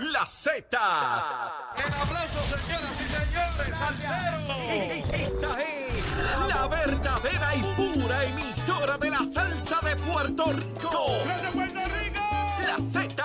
la Z. El aplauso, señoras y señores. Salsero. Esta es la verdadera y pura emisora de la salsa de Puerto Rico. ¡Desde Puerto Rico! La Z.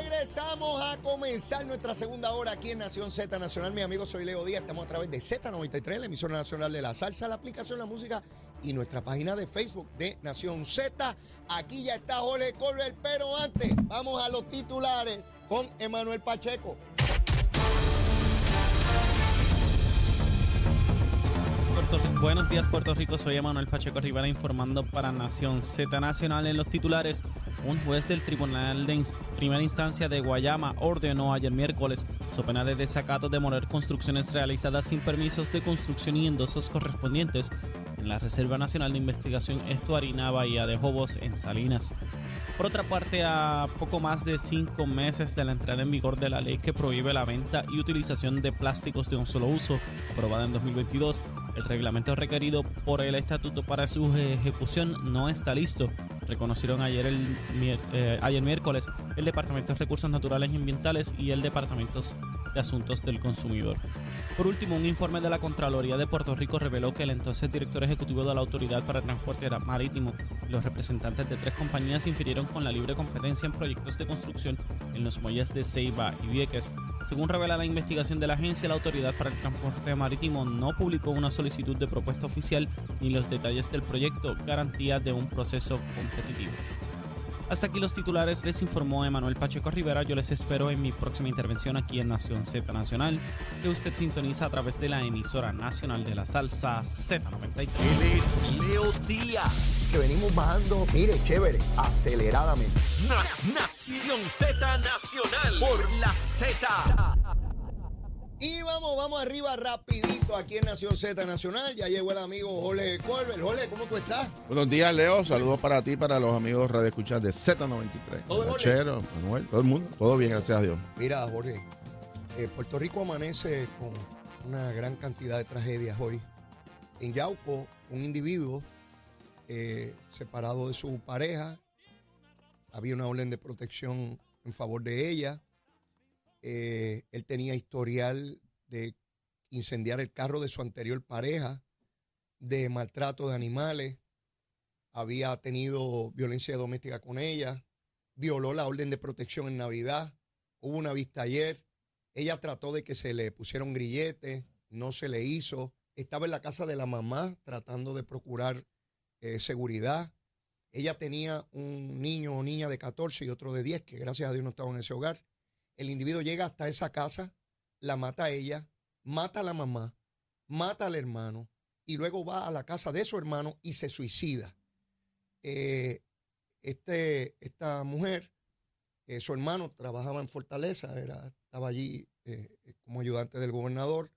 regresamos a comenzar nuestra segunda hora aquí en Nación Z Nacional. Mi amigo, soy Leo Díaz. Estamos a través de Z93, la emisora nacional de la salsa, la aplicación La Música y nuestra página de Facebook de Nación Z. Aquí ya está Jorge Colbert, pero antes vamos a los titulares con Emanuel Pacheco. Buenos días, Puerto Rico. Soy Emanuel Pacheco Rivera informando para Nación Z Nacional en los titulares. Un juez del Tribunal de Primera Instancia de Guayama ordenó ayer miércoles, su pena de desacato, demoler construcciones realizadas sin permisos de construcción y endosos correspondientes en la Reserva Nacional de Investigación Estuarina Bahía de Jobos en Salinas. Por otra parte, a poco más de cinco meses de la entrada en vigor de la ley que prohíbe la venta y utilización de plásticos de un solo uso, aprobada en 2022, el reglamento requerido por el estatuto para su ejecución no está listo, reconocieron ayer, el, eh, ayer miércoles el Departamento de Recursos Naturales y Ambientales y el Departamento de Asuntos del Consumidor. Por último, un informe de la Contraloría de Puerto Rico reveló que el entonces director ejecutivo de la Autoridad para el Transporte Marítimo y los representantes de tres compañías infirieron con la libre competencia en proyectos de construcción en los muelles de Ceiba y Vieques. Según revela la investigación de la agencia, la Autoridad para el Transporte Marítimo no publicó una solicitud de propuesta oficial ni los detalles del proyecto, garantía de un proceso competitivo. Hasta aquí los titulares, les informó Emanuel Pacheco Rivera. Yo les espero en mi próxima intervención aquí en Nación Z Nacional, que usted sintoniza a través de la emisora nacional de la salsa Z93. Él es Leo Díaz. Que venimos bajando, mire, chévere, aceleradamente. Na- Nación Z Nacional por la Z. Y vamos, vamos arriba rapidito aquí en Nación Z Nacional. Ya llegó el amigo Jorge Colbert. Jorge, ¿cómo tú estás? Buenos días, Leo. Saludos para ti, para los amigos Radio Escuchar de Z93. Todo en orden. Chero, Manuel, todo el mundo. Todo bien, gracias a Dios. Mira, Jorge, eh, Puerto Rico amanece con una gran cantidad de tragedias hoy. En Yauco, un individuo eh, separado de su pareja, había una orden de protección en favor de ella. Eh, él tenía historial de incendiar el carro de su anterior pareja, de maltrato de animales, había tenido violencia doméstica con ella, violó la orden de protección en Navidad, hubo una vista ayer, ella trató de que se le pusiera un grillete, no se le hizo, estaba en la casa de la mamá tratando de procurar eh, seguridad, ella tenía un niño o niña de 14 y otro de 10 que gracias a Dios no estaban en ese hogar. El individuo llega hasta esa casa, la mata a ella, mata a la mamá, mata al hermano y luego va a la casa de su hermano y se suicida. Eh, este, esta mujer, eh, su hermano trabajaba en Fortaleza, era, estaba allí eh, como ayudante del gobernador.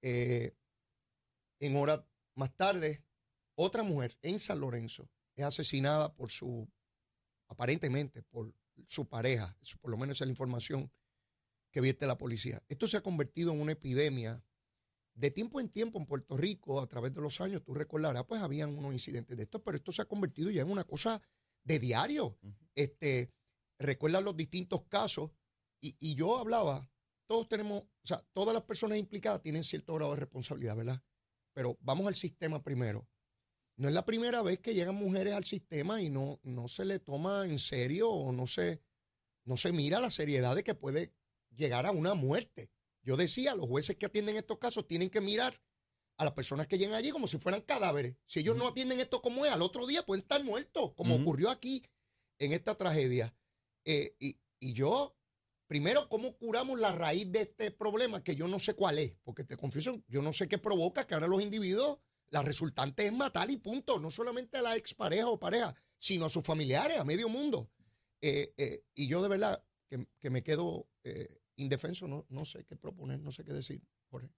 En horas más tarde, otra mujer en San Lorenzo es asesinada por su, aparentemente por su pareja, por lo menos es la información que vierte la policía. Esto se ha convertido en una epidemia de tiempo en tiempo en Puerto Rico, a través de los años, tú recordarás, pues habían unos incidentes de estos, pero esto se ha convertido ya en una cosa de diario. Este, recuerdan los distintos casos, y, y yo hablaba, todos tenemos, o sea, todas las personas implicadas tienen cierto grado de responsabilidad, ¿verdad? Pero vamos al sistema primero. No es la primera vez que llegan mujeres al sistema y no, no se le toma en serio o no se, no se mira la seriedad de que puede llegar a una muerte. Yo decía, los jueces que atienden estos casos tienen que mirar a las personas que llegan allí como si fueran cadáveres. Si ellos no atienden esto como es, al otro día pueden estar muertos, como ocurrió aquí en esta tragedia. Eh, y, y yo, primero, ¿cómo curamos la raíz de este problema? Que yo no sé cuál es, porque te confieso, yo no sé qué provoca que ahora los individuos, la resultante es matar y punto. No solamente a la expareja o pareja, sino a sus familiares, a medio mundo. Eh, eh, y yo de verdad que, que me quedo eh, indefenso, no, no sé qué proponer, no sé qué decir. Jorge.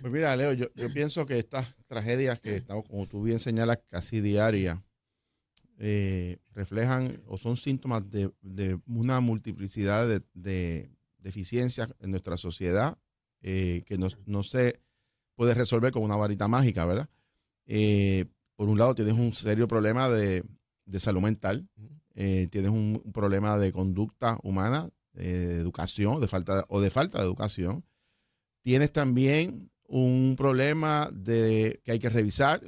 Pues mira, Leo, yo, yo pienso que estas tragedias que estamos, como tú bien señalas, casi diarias, eh, reflejan o son síntomas de, de una multiplicidad de, de deficiencias en nuestra sociedad eh, que no, no se puede resolver con una varita mágica, ¿verdad? Eh, por un lado, tienes un serio problema de, de salud mental, eh, tienes un, problema de conducta humana, eh, de educación, de falta o de falta de educación. Tienes también un problema de que hay que revisar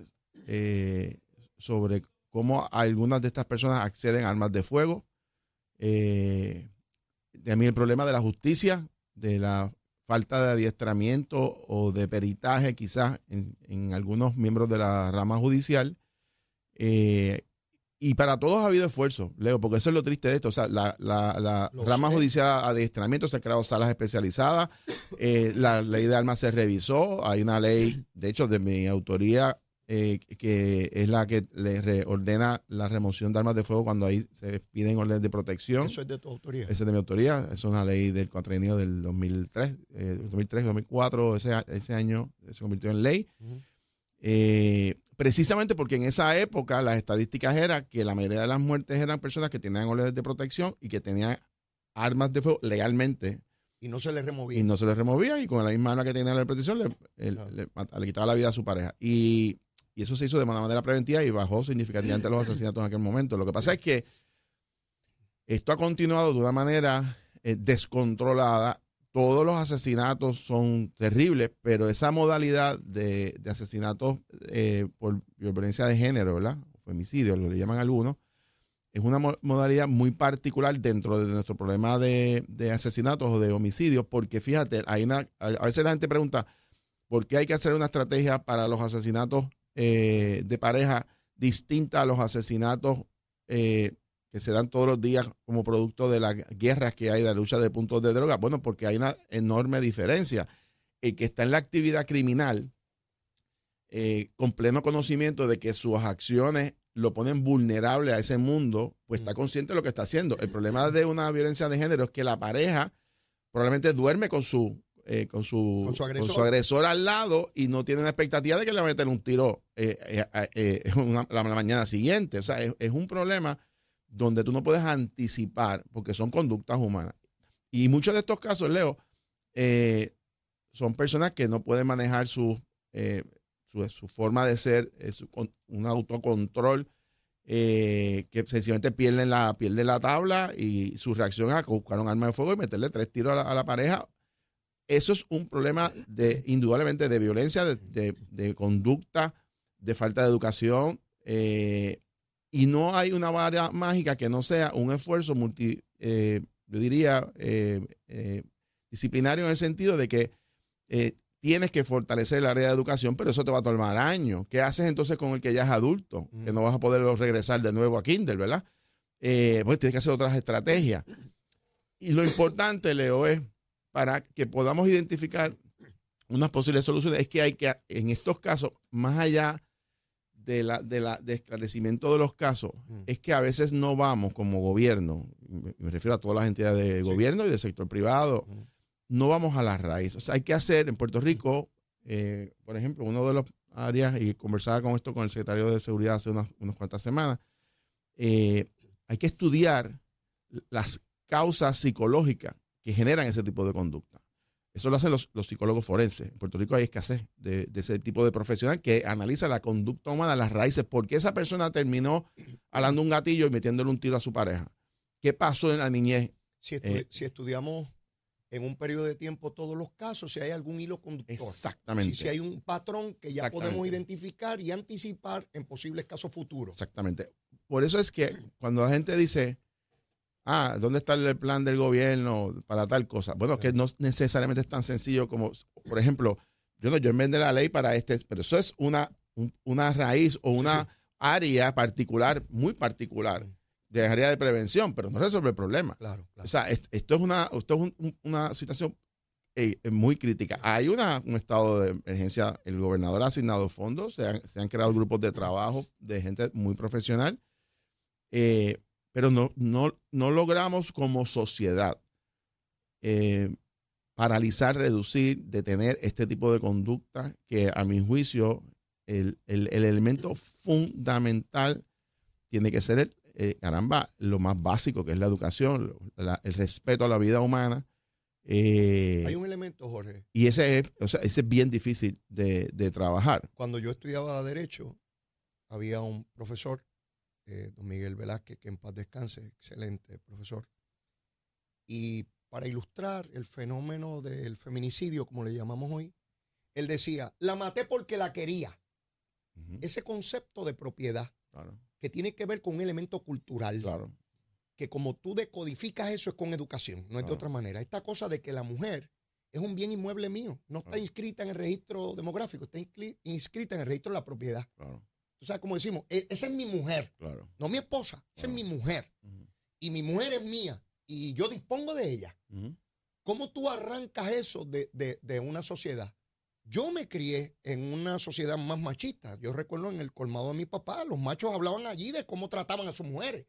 eh, sobre cómo algunas de estas personas acceden a armas de fuego. Eh, también el problema de la justicia, de la falta de adiestramiento o de peritaje quizás en, algunos miembros de la rama judicial. Eh, y para todos ha habido esfuerzo, Leo, porque eso es lo triste de esto. O sea, la, la, la rama sé. judicial de adiestramiento se han creado salas especializadas, eh, la ley de armas se revisó, hay una ley, de hecho, de mi autoría, eh, que es la que le ordena la remoción de armas de fuego cuando ahí se piden órdenes de protección. Eso es de tu autoría. Esa es de mi autoría, es una ley del cuatrienio del 2003, eh, 2003, 2004, ese, a- ese año se convirtió en ley. Ujú. Eh, precisamente porque en esa época las estadísticas eran que la mayoría de las muertes eran personas que tenían órdenes de protección y que tenían armas de fuego legalmente Y no se le removía. y no se les removía y con la misma arma que tenía la protección le, el- le quitaba la vida a su pareja. Y, y eso se hizo de manera preventiva y bajó significativamente los asesinatos en aquel momento. Lo que pasa es que esto ha continuado de una manera eh, descontrolada. Todos los asesinatos son terribles, pero esa modalidad de, asesinatos eh, por violencia de género, ¿verdad? Femicidio, lo le llaman algunos, es una mo- modalidad muy particular dentro de nuestro problema de, asesinatos o de homicidios, porque fíjate, a veces la gente pregunta, ¿por qué hay que hacer una estrategia para los asesinatos eh, de pareja distinta a los asesinatos eh, que se dan todos los días como producto de las guerras que hay, de la lucha de puntos de droga? Bueno, porque hay una enorme diferencia. El que está en la actividad criminal, eh, con pleno conocimiento de que sus acciones lo ponen vulnerable a ese mundo, pues está consciente de lo que está haciendo. El problema de una violencia de género es que la pareja probablemente duerme con su, eh, con su, Con su agresor. con su agresor al lado y no tiene una expectativa de que le va a meter un tiro eh, eh, eh, una- la, la mañana siguiente. O sea, es, es un problema donde tú no puedes anticipar porque son conductas humanas. Y muchos de estos casos, Leo, eh, son personas que no pueden manejar su, eh, su, forma de ser, eh, su un autocontrol, eh, que sencillamente pierden la, pierden la tabla y su reacción a buscar un arma de fuego y meterle tres tiros a la, pareja. Eso es un problema de, indudablemente, de violencia, de, de- de conducta, de falta de educación. Y no hay una vara mágica que no sea un esfuerzo multi, eh, yo diría, eh, eh, disciplinario en el sentido de que tienes que fortalecer el área de educación, pero eso te va a tomar años. ¿Qué haces entonces con el que ya es adulto? Que no vas a poder regresar de nuevo a Kindle, ¿verdad? Eh, pues tienes que hacer otras estrategias. Y lo importante, Leo, es para que podamos identificar unas posibles soluciones, es que hay que, en estos casos, más allá de la, de la de esclarecimiento de los casos, es que a veces no vamos como gobierno, me me refiero a todas las entidades de gobierno y del sector privado, no vamos a la raíz. O sea, hay que hacer en Puerto Rico, eh, por ejemplo, uno de los áreas, y conversaba con esto con el secretario de Seguridad hace unas, unas cuantas semanas, eh, hay que estudiar las causas psicológicas que generan ese tipo de conducta. Eso lo hacen los, los psicólogos forenses. En Puerto Rico hay escasez de, de ese tipo de profesional que analiza la conducta humana, las raíces, por qué esa persona terminó alando un gatillo y metiéndole un tiro a su pareja. ¿Qué pasó en la niñez? Si, estu- Eh, si estudiamos en un periodo de tiempo todos los casos, si hay algún hilo conductor. Exactamente. Si, si hay un patrón que ya podemos identificar y anticipar en posibles casos futuros. Exactamente. Por eso es que cuando la gente dice, ah, ¿dónde está el plan del gobierno para tal cosa? Bueno, que no necesariamente es tan sencillo como, por ejemplo, yo no, yo enmendé la ley para este, pero eso es una, un- una raíz o una área particular, muy particular, de área de prevención, pero no resuelve el problema. Claro, claro. O sea, est- esto es una, esto es un- un- una situación eh, muy crítica. Hay una, un estado de emergencia, el gobernador ha asignado fondos, se han, se han creado grupos de trabajo de gente muy profesional Eh, pero no, no, no logramos como sociedad eh, paralizar, reducir, detener este tipo de conducta que a mi juicio el, el- el elemento fundamental tiene que ser, el, eh, caramba, lo más básico que es la educación, la- el respeto a la vida humana. eh, Hay un elemento, Jorge. y ese es, o sea, ese es bien difícil de, de trabajar. Cuando yo estudiaba Derecho, había un profesor, eh, don Miguel Velázquez, que en paz descanse, excelente profesor. Y para ilustrar el fenómeno del feminicidio, como le llamamos hoy, él decía, la maté porque la quería. Ese concepto de propiedad Claro, que tiene que ver con un elemento cultural, claro. que como tú decodificas eso es con educación, no es de Claro. otra manera. Esta cosa de que la mujer es un bien inmueble mío, no está Claro. inscrita en el registro demográfico, está inscri- inscrita en el registro de la propiedad. Tú sabes, como decimos, "E- esa es mi mujer, claro. no mi esposa, esa es mi mujer. Y mi mujer es mía y yo dispongo de ella. ¿Cómo tú arrancas eso de, de- de una sociedad? Yo me crié en una sociedad más machista. Yo recuerdo en el colmado de mi papá, los machos hablaban allí de cómo trataban a sus mujeres.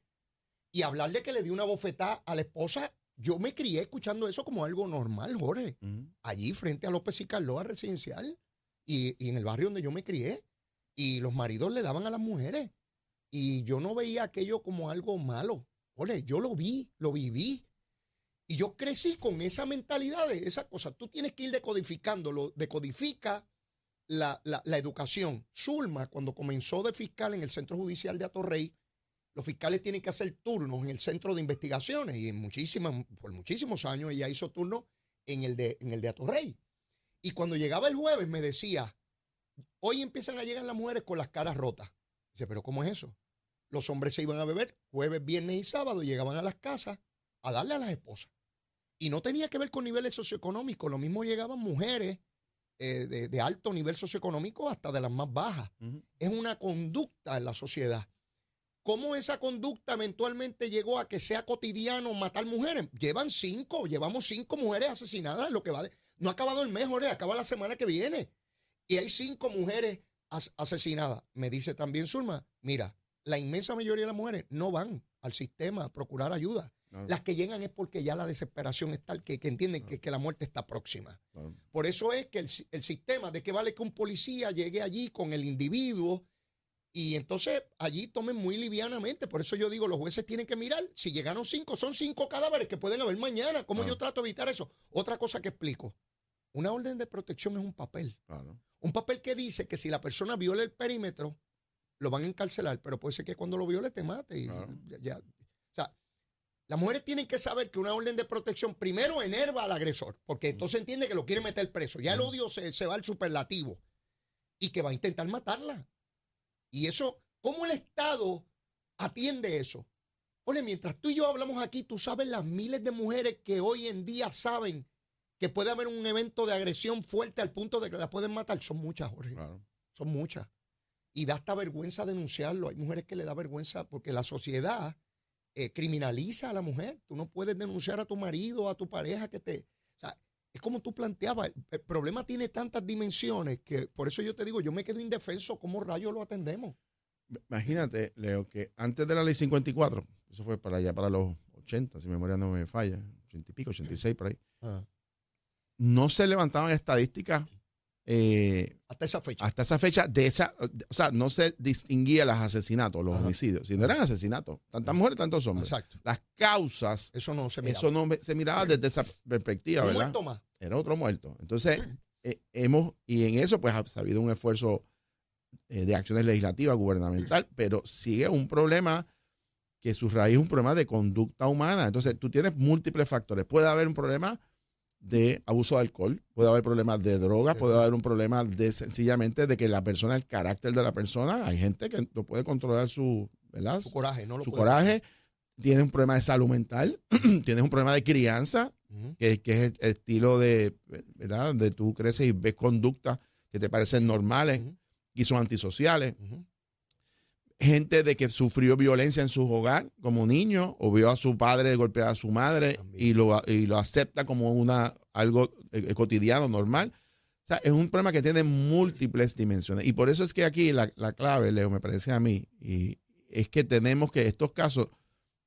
Y hablar de que le dio una bofetada a la esposa, yo me crié escuchando eso como algo normal, Jorge. Allí frente a López y Carloa residencial y, y en el barrio donde yo me crié. Y los maridos le daban a las mujeres. Y yo no veía aquello como algo malo. Ole, yo lo vi, lo viví. Y yo crecí con esa mentalidad de esa cosa. Tú tienes que ir decodificándolo. Decodifica la, la, la educación. Zulma, cuando comenzó de fiscal en el Centro Judicial de Atorrey, los fiscales tienen que hacer turnos en el Centro de Investigaciones. Y en muchísimas, por muchísimos años ella hizo turnos en el de, en el de Atorrey. Y cuando llegaba el jueves me decía, hoy empiezan a llegar las mujeres con las caras rotas. Dice, pero ¿cómo es eso? Los hombres se iban a beber jueves, viernes y sábado y llegaban a las casas a darle a las esposas. Y no tenía que ver con niveles socioeconómicos. Lo mismo llegaban mujeres eh, de, de alto nivel socioeconómico hasta de las más bajas. Es una conducta en la sociedad. ¿Cómo esa conducta eventualmente llegó a que sea cotidiano matar mujeres? Llevan cinco, llevamos cinco mujeres asesinadas, lo que va de- no ha acabado el mes, Jorge, acaba la semana que viene. Y hay cinco mujeres as- asesinadas. Me dice también Zulma, mira, la inmensa mayoría de las mujeres no van al sistema a procurar ayuda. Claro, Las que llegan es porque ya la desesperación es tal que, que entienden que, que la muerte está próxima. claro. Por eso es que el, el sistema, ¿de qué vale que un policía llegue allí con el individuo y entonces allí tomen muy livianamente? Por eso yo digo, los jueces tienen que mirar, si llegaron cinco, son cinco cadáveres que pueden haber mañana. ¿Cómo yo trato de evitar eso? Otra cosa que explico, una orden de protección es un papel. claro. Un papel que dice que si la persona viola el perímetro, lo van a encarcelar, pero puede ser que cuando lo viole te mate. Y Claro. ya- ya. O sea, las mujeres tienen que saber que una orden de protección primero enerva al agresor, porque entonces entiende que lo quiere meter preso. Ya el odio se, se va al superlativo y que va a intentar matarla. Y eso, ¿cómo el Estado atiende eso? Oye, mientras tú y yo hablamos aquí, tú sabes las miles de mujeres que hoy en día saben que puede haber un evento de agresión fuerte al punto de que la pueden matar. Son muchas, Jorge. claro. Son muchas. Y da hasta vergüenza denunciarlo. Hay mujeres que le da vergüenza porque la sociedad eh, criminaliza a la mujer. Tú no puedes denunciar a tu marido, a tu pareja que te... O sea, es como tú planteabas. El, problema tiene tantas dimensiones que por eso yo te digo, yo me quedo indefenso. ¿Cómo rayos lo atendemos? Imagínate, Leo, que antes de la ley 54, eso fue para allá, para los 80, si mi memoria no me falla, 80 y pico, 86 por ahí, no se levantaban estadísticas eh, Hasta esa fecha. hasta esa fecha de esa, o sea, no se distinguía los asesinatos, los Ajá. homicidios, si no eran asesinatos, tantas mujeres, tantos hombres. Exacto. Las causas, Eso no se mira. eso no se miraba desde esa perspectiva, Un ¿verdad? muerto más. era otro muerto. Entonces, eh, hemos, y en eso pues ha habido un esfuerzo eh, de acciones legislativas, gubernamental, pero sigue un problema que su raíz es un problema de conducta humana. Entonces, tú tienes múltiples factores. Puede haber un problema de abuso de alcohol, puede haber problemas de drogas, puede haber un problema de sencillamente de que la persona, el carácter de la persona, hay gente que no puede controlar su, ¿verdad? Su coraje, no lo su puede- coraje, tiene un problema de salud mental, tienes un problema de crianza, que, que es el estilo de, ¿verdad? Donde tú creces y ves conductas que te parecen normales y son antisociales. Gente de que sufrió violencia en su hogar como niño o vio a su padre golpear a su madre También. y lo, y lo acepta como una, algo eh, cotidiano, normal. O sea, es un problema que tiene múltiples dimensiones. Y por eso es que aquí la, la clave, Leo, me parece a mí, y es que tenemos que estos casos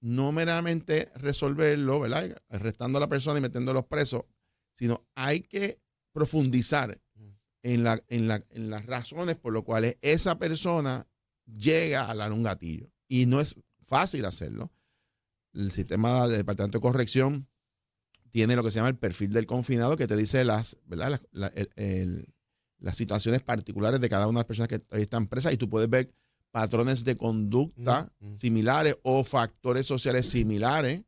no meramente resolverlo, ¿verdad? Arrestando a la persona y metiendo los presos, sino hay que profundizar en, la, en, la, en las razones por las cuales esa persona llega a dar un gatillo. Y no es fácil hacerlo. El sistema del Departamento de Corrección tiene lo que se llama el perfil del confinado, que te dice las, ¿verdad? Las, la- el- el- las situaciones particulares de cada una de las personas que están presas y tú puedes ver patrones de conducta Mm, mm. similares o factores sociales similares.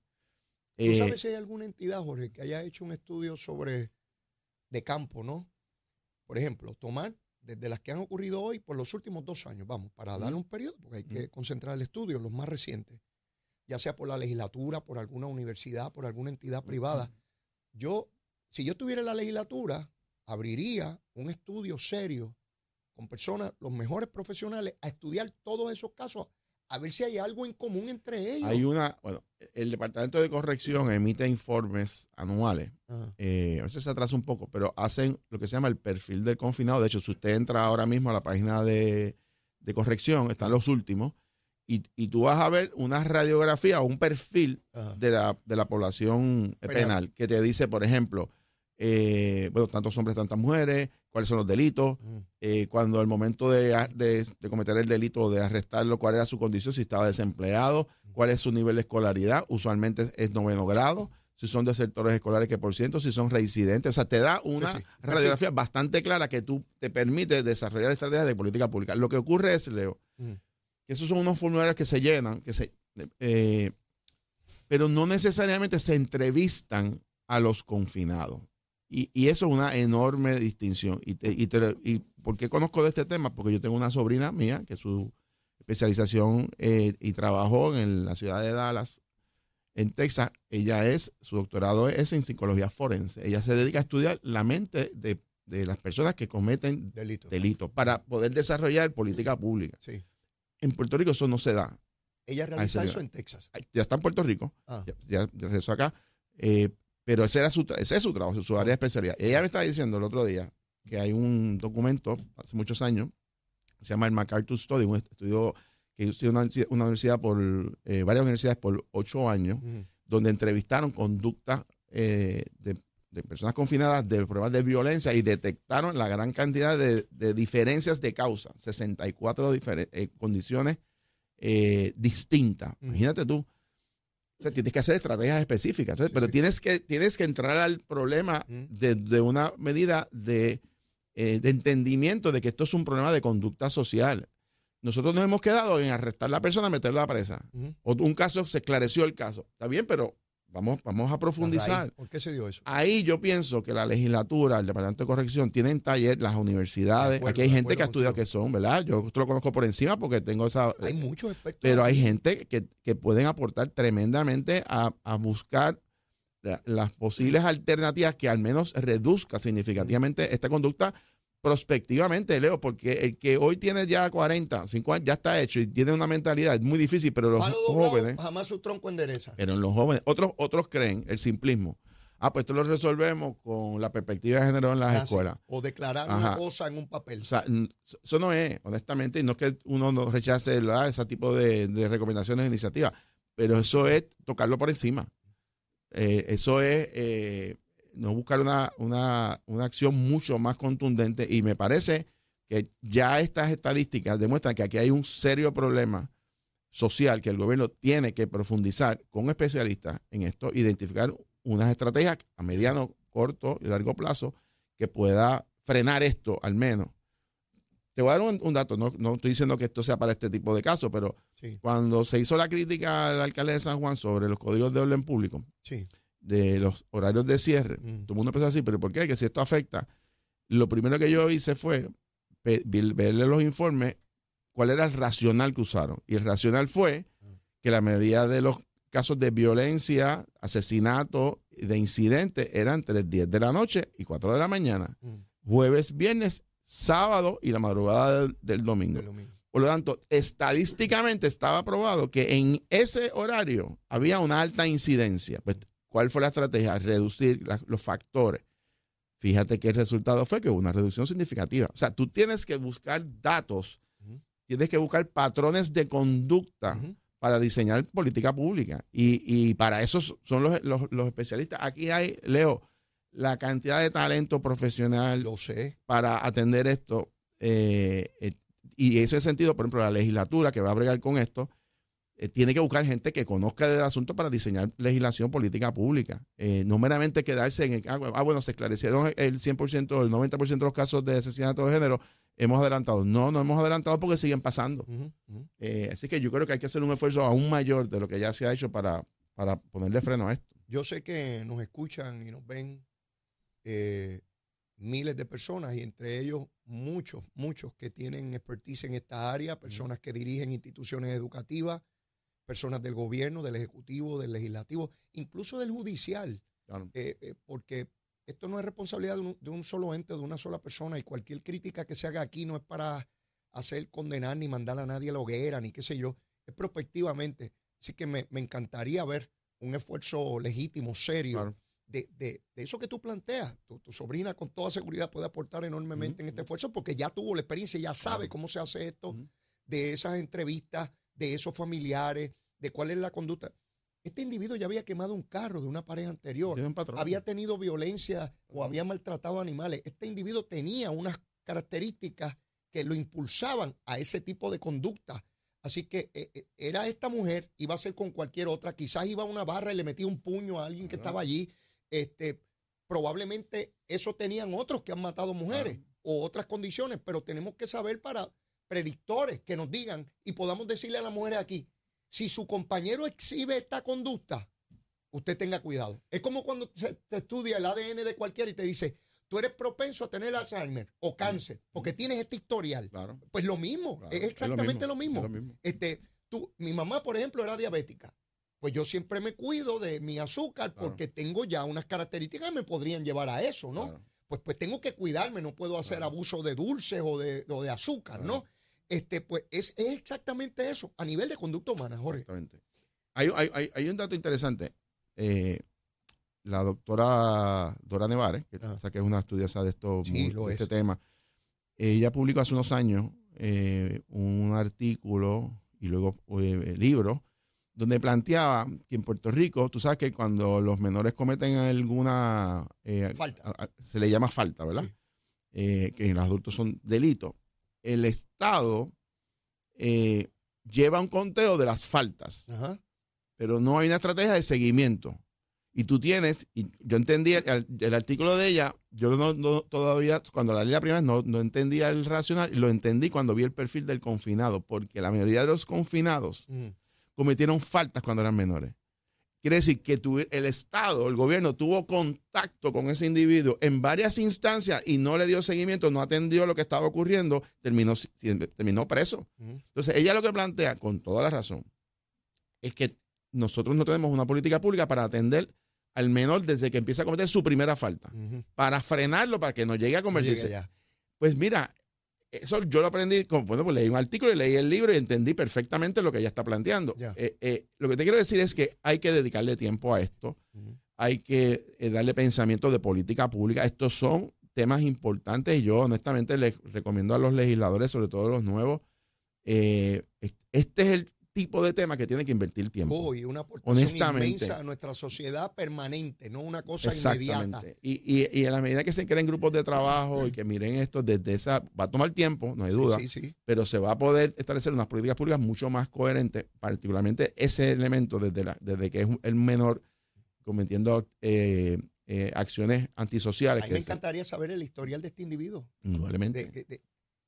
¿Tú Eh, sabes si hay alguna entidad, Jorge, que haya hecho un estudio sobre de campo, ¿no? Por ejemplo, tomar desde las que han ocurrido hoy por los últimos dos años, vamos, para darle un periodo, porque hay que concentrar el estudio, los más recientes, ya sea por la legislatura, por alguna universidad, por alguna entidad privada. Yo, si yo tuviera la legislatura, abriría un estudio serio con personas, los mejores profesionales, a estudiar todos esos casos, a ver si hay algo en común entre ellos. hay una, bueno, el Departamento de Corrección emite informes anuales eh, a veces se atrasa un poco, pero hacen lo que se llama el perfil del confinado. De hecho, si usted entra ahora mismo a la página de, de corrección, están los últimos, y, y tú vas a ver una radiografía o un perfil de la, de la población penal. que te dice, por ejemplo, eh, bueno, tantos hombres, tantas mujeres, cuáles son los delitos, Mm. eh, cuando al momento de, de- de cometer el delito o de arrestarlo, cuál era su condición, si estaba desempleado, cuál es su nivel de escolaridad, usualmente es, es noveno grado, si son de sectores escolares, qué por ciento, si son reincidentes, o sea, te da una Sí, sí. radiografía bastante clara que tú te permite desarrollar estrategias de política pública. Lo que ocurre es, Leo, Mm. que esos son unos formularios que se llenan, que se, eh, pero no necesariamente se entrevistan a los confinados. Y, y eso es una enorme distinción. Y, te- y, te- y ¿Por qué conozco de este tema? Porque yo tengo una sobrina mía que su especialización eh, y trabajó en la ciudad de Dallas, en Texas. Ella es, su doctorado es en psicología forense. Ella se dedica a estudiar la mente de, de las personas que cometen Delito. delitos para poder desarrollar política pública. Sí. En Puerto Rico eso no se da. Ella realiza eso en Texas. Ya está en Puerto Rico, Ah. ya, ya regresó acá, eh, pero ese, era su, ese es su trabajo, su área de especialidad. Ella me estaba diciendo el otro día que hay un documento hace muchos años, se llama el MacArthur Study, un estudio que hizo una, una universidad por, eh, varias universidades por ocho años, donde entrevistaron conductas eh, de, de personas confinadas de problemas de violencia y detectaron la gran cantidad de, de diferencias de causa, 64 difere- eh, condiciones eh, distintas. Imagínate tú. O sea, tienes que hacer estrategias específicas. Entonces, Sí, pero sí. Tienes, que, tienes que entrar al problema Ujú. de, una medida de, eh, de entendimiento de que esto es un problema de conducta social. Nosotros nos hemos quedado en arrestar a la persona, meterla a presa. O un caso, se esclareció el caso. Está bien, pero vamos, vamos a profundizar. ¿Por qué se dio eso? Ahí yo pienso que la legislatura, el Departamento de Corrección, tienen taller, las De universidades. acuerdo, Aquí hay gente que ha estudiado que son, ¿verdad? Yo esto lo conozco por encima porque tengo esa. Hay muchos expertos. pero hay gente que, que pueden aportar tremendamente a, a buscar la- las posibles alternativas que al menos reduzca significativamente esta conducta prospectivamente, Leo, porque el que hoy tiene ya 40, 50 ya está hecho y tiene una mentalidad, es muy difícil, pero los Palo doblado, jóvenes, jamás su tronco endereza. pero en los jóvenes, otros, otros creen el simplismo. Ah, pues esto lo resolvemos con la perspectiva de género en las escuelas. O declarar Ajá. una cosa en un papel. O sea, eso no es, honestamente, y no es que uno no rechace ¿verdad? ese tipo de, de recomendaciones e iniciativas, pero eso es tocarlo por encima. Eh, eso es eh, no buscar una, una, una acción mucho más contundente y me parece que ya estas estadísticas demuestran que aquí hay un serio problema social que el gobierno tiene que profundizar con especialistas en esto, identificar unas estrategias a mediano, corto y largo plazo que pueda frenar esto al menos. Te voy a dar un, un dato, no, no estoy diciendo que esto sea para este tipo de casos, pero Sí, cuando se hizo la crítica al alcalde de San Juan sobre los códigos de orden público, sí. De los horarios de cierre, Mm. todo el mundo empezó a decir, pero ¿por qué? Que si esto afecta. Lo primero que yo hice fue verle los informes, cuál era el racional que usaron. Y el racional fue que la mayoría de los casos de violencia, asesinato, de incidentes eran entre 10 de la noche y 4 de la mañana. Mm. Jueves, viernes, sábado y la madrugada del, del domingo. Mismo. Por lo tanto, estadísticamente estaba probado que en ese horario había una alta incidencia. Pues, ¿Cuál fue la estrategia? Reducir la- los factores. Fíjate que el resultado fue que hubo una reducción significativa. O sea, tú tienes que buscar datos, tienes que buscar patrones de conducta para diseñar política pública. Y, y para eso son los, los- los especialistas. Aquí hay, Leo, la cantidad de talento profesional Lo sé. para atender esto. eh, eh, y en ese sentido, por ejemplo, la legislatura que va a bregar con esto, eh, tiene que buscar gente que conozca del asunto para diseñar legislación política pública. Eh, no meramente quedarse en el. Ah, bueno, ah, bueno, se esclarecieron el 100%, el 90% de los casos de asesinato de género. Hemos adelantado. No, no hemos adelantado porque siguen pasando. Eh, así que yo creo que hay que hacer un esfuerzo aún mayor de lo que ya se ha hecho para, para ponerle freno a esto. Yo sé que nos escuchan y nos ven eh, miles de personas y entre ellos muchos, muchos que tienen expertise en esta área, personas que dirigen instituciones educativas, personas del gobierno, del ejecutivo, del legislativo, incluso del judicial, Claro. eh, eh, porque esto no es responsabilidad de un, de un solo ente, de una sola persona y cualquier crítica que se haga aquí no es para hacer condenar ni mandar a nadie a la hoguera, ni qué sé yo, es prospectivamente. Así que me, me encantaría ver un esfuerzo legítimo, serio, Claro. de, de- de eso que tú planteas. Tu, tu sobrina con toda seguridad puede aportar enormemente en este esfuerzo porque ya tuvo la experiencia, ya sabe cómo se hace esto, de esas entrevistas, de esos familiares, de cuál es la conducta. Este individuo ya había quemado un carro de una pareja anterior, un había tenido violencia o había maltratado animales. Este individuo tenía unas características que lo impulsaban a ese tipo de conducta. Así que eh, eh, era esta mujer, iba a ser con cualquier otra, quizás iba a una barra y le metía un puño a alguien que Claro. estaba allí. Este, probablemente eso tenían otros que han matado mujeres o otras condiciones, pero tenemos que saber para predictores que nos digan y podamos decirle a las mujeres aquí, si su compañero exhibe esta conducta, usted tenga cuidado. Es como cuando se te estudia el ADN de cualquiera y te dice, tú eres propenso a tener Alzheimer o cáncer porque tienes este historial. Claro. Pues lo mismo, claro. es exactamente lo mismo. es lo mismo. Este, tú, mi mamá, por ejemplo, era diabética. Pues yo siempre me cuido de mi azúcar Claro. porque tengo ya unas características que me podrían llevar a eso, ¿no? Pues, pues tengo que cuidarme, no puedo hacer abuso de dulces o de, o de azúcar. ¿no? Este, pues es, es exactamente eso, a nivel de conducta humana, Jorge. Exactamente. Hay, hay- hay- hay un dato interesante. Eh, la doctora Dora Nevares, que, o sea, que es una estudiosa de, esto, Sí, muy- lo de este es. tema, ella publicó hace unos años eh, un artículo y luego eh, libro donde planteaba que en Puerto Rico, tú sabes que cuando los menores cometen alguna... eh, Falta. a- a- se le llama falta, ¿verdad? Sí. Que en los adultos son delitos. El Estado eh, lleva un conteo de las faltas Ajá. pero no hay una estrategia de seguimiento. Y tú tienes, y yo entendí el, el artículo de ella, yo no, no- todavía, cuando la leí la primera vez, no, no entendía el racional, y lo entendí cuando vi el perfil del confinado, porque la mayoría de los confinados cometieron faltas cuando eran menores. Quiere decir que el Estado, el gobierno, tuvo contacto con ese individuo en varias instancias y no le dio seguimiento, no atendió lo que estaba ocurriendo, terminó, terminó preso. Entonces, ella lo que plantea, con toda la razón, es que nosotros no tenemos una política pública para atender al menor desde que empieza a cometer su primera falta, para frenarlo, para que no llegue a convertirse. Pues mira, eso yo lo aprendí, como, bueno, pues leí un artículo y leí el libro y entendí perfectamente lo que ella está planteando. Eh, eh, lo que te quiero decir es que hay que dedicarle tiempo a esto, hay que eh, darle pensamiento de política pública. Estos son temas importantes y yo honestamente les recomiendo a los legisladores, sobre todo los nuevos, este es el tipo de tema que tiene que invertir tiempo. Hoy una aportación Honestamente. inmensa a nuestra sociedad permanente, no una cosa inmediata. Y, y, y a la medida que se creen grupos de trabajo y que miren esto desde esa, va a tomar tiempo, no hay duda, Sí, sí. pero se va a poder establecer unas políticas públicas mucho más coherentes, particularmente ese elemento desde, la, desde que es el menor cometiendo eh, eh, acciones antisociales. A mí me encantaría saber el historial de este individuo. indudablemente. de- de- de-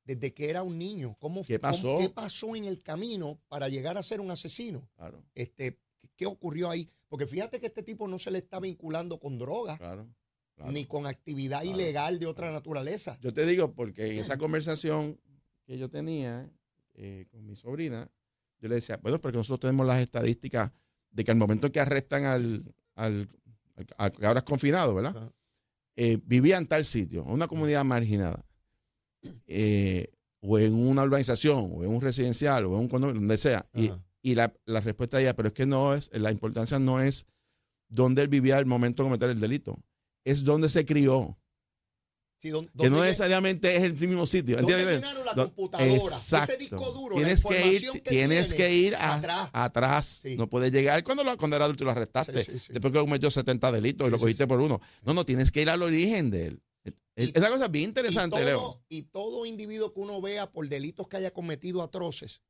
desde que era un niño. ¿Cómo, ¿Qué cómo- pasó? ¿Qué pasó en el camino para llegar a ser un asesino? Claro, Este, ¿Qué ocurrió ahí? Porque fíjate que este tipo no se le está vinculando con droga claro. claro. ni con actividad ilegal de otra naturaleza. Yo te digo porque en esa conversación que yo tenía eh, con mi sobrina, yo le decía, bueno, porque nosotros tenemos las estadísticas de que al momento en que arrestan al, al, al- al que ahora es confinado, ¿verdad? Eh, vivía en tal sitio, en una comunidad marginada, eh, o en una urbanización, o en un residencial, o en un condominio, donde sea. Y, y la, la respuesta de ella, pero es que no es, la importancia no es dónde él vivía al momento de cometer el delito, es dónde se crió. Sí, don- que no necesariamente es el mismo sitio. llenaron la Do- computadora, ese Exacto. disco duro, la tienes que ir, que tienes tiene que ir a- atrás. atrás. Sí. No puedes llegar cuando, lo, cuando era adulto y lo arrestaste. Sí. Después que cometió 70 delitos y lo cogiste por uno. No, no, tienes que ir al origen de él. Y- Esa cosa es bien y interesante, todo, Leo. y todo individuo que uno vea por delitos que haya cometido atroces,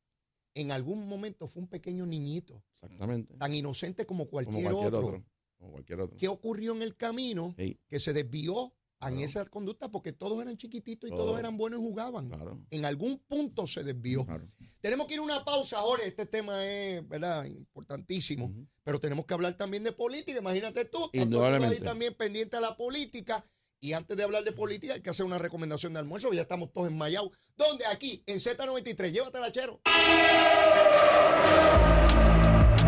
en algún momento fue un pequeño niñito, Exactamente. tan inocente como Como cualquier, otro. otro. Como cualquier otro. ¿Qué ocurrió en el camino? Sí, Que se desvió en Claro. esa conducta porque todos eran chiquititos y Todo. todos eran buenos y jugaban. claro. En algún punto se desvió. claro. Tenemos que ir a una pausa, Jorge. Este tema es, ¿verdad? Importantísimo. Pero tenemos que hablar también de política. Imagínate tú. Indudablemente. Ahí también pendiente a la política. Y antes de hablar de política, hay que hacer una recomendación de almuerzo. Ya estamos todos en Mayao. ¿Dónde? Aquí, en Z93. Llévatela, chero.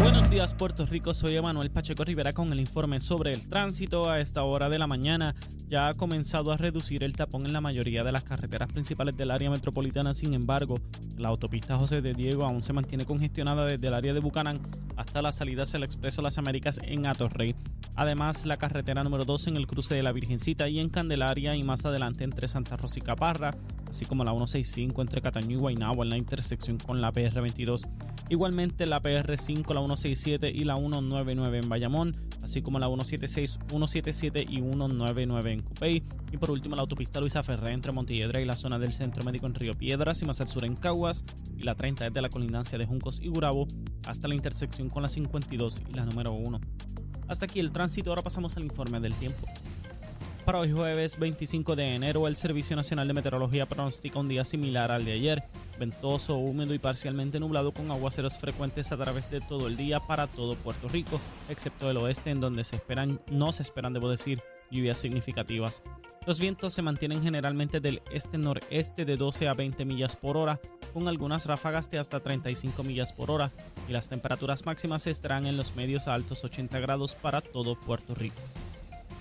Buenos días Puerto Rico, soy Emanuel Pacheco Rivera con el informe sobre el tránsito. A esta hora de la mañana ya ha comenzado a reducir el tapón en la mayoría de las carreteras principales del área metropolitana. Sin embargo, la autopista José de Diego aún se mantiene congestionada desde el área de Bucanán hasta la salida hacia el Expreso Las Américas en Atorrey. Además, la carretera número 2 en el cruce de la Virgencita y en Candelaria y más adelante entre Santa Rosa y Caparra, así como la 165 entre Cataño y Guaynabo en la intersección con la PR22. Igualmente la PR5, la 167 y la 199 en Bayamón, así como la 176, 177 y 199 en Cupey. Y por último la autopista Luisa Ferré entre Montelledra y la zona del Centro Médico en Río Piedras y más al sur en Caguas. Y la 30 desde la colindancia de Juncos y Gurabo hasta la intersección con la 52 y la número 1. Hasta aquí el tránsito, ahora pasamos al informe del tiempo. Para hoy jueves 25 de enero, el Servicio Nacional de Meteorología pronostica un día similar al de ayer, ventoso, húmedo y parcialmente nublado con aguaceros frecuentes a través de todo el día para todo Puerto Rico, excepto el oeste en donde se esperan, no se esperan, debo decir, lluvias significativas. Los vientos se mantienen generalmente del este-noreste de 12 a 20 millas por hora, con algunas ráfagas de hasta 35 millas por hora, y las temperaturas máximas estarán en los medios a altos 80 grados para todo Puerto Rico.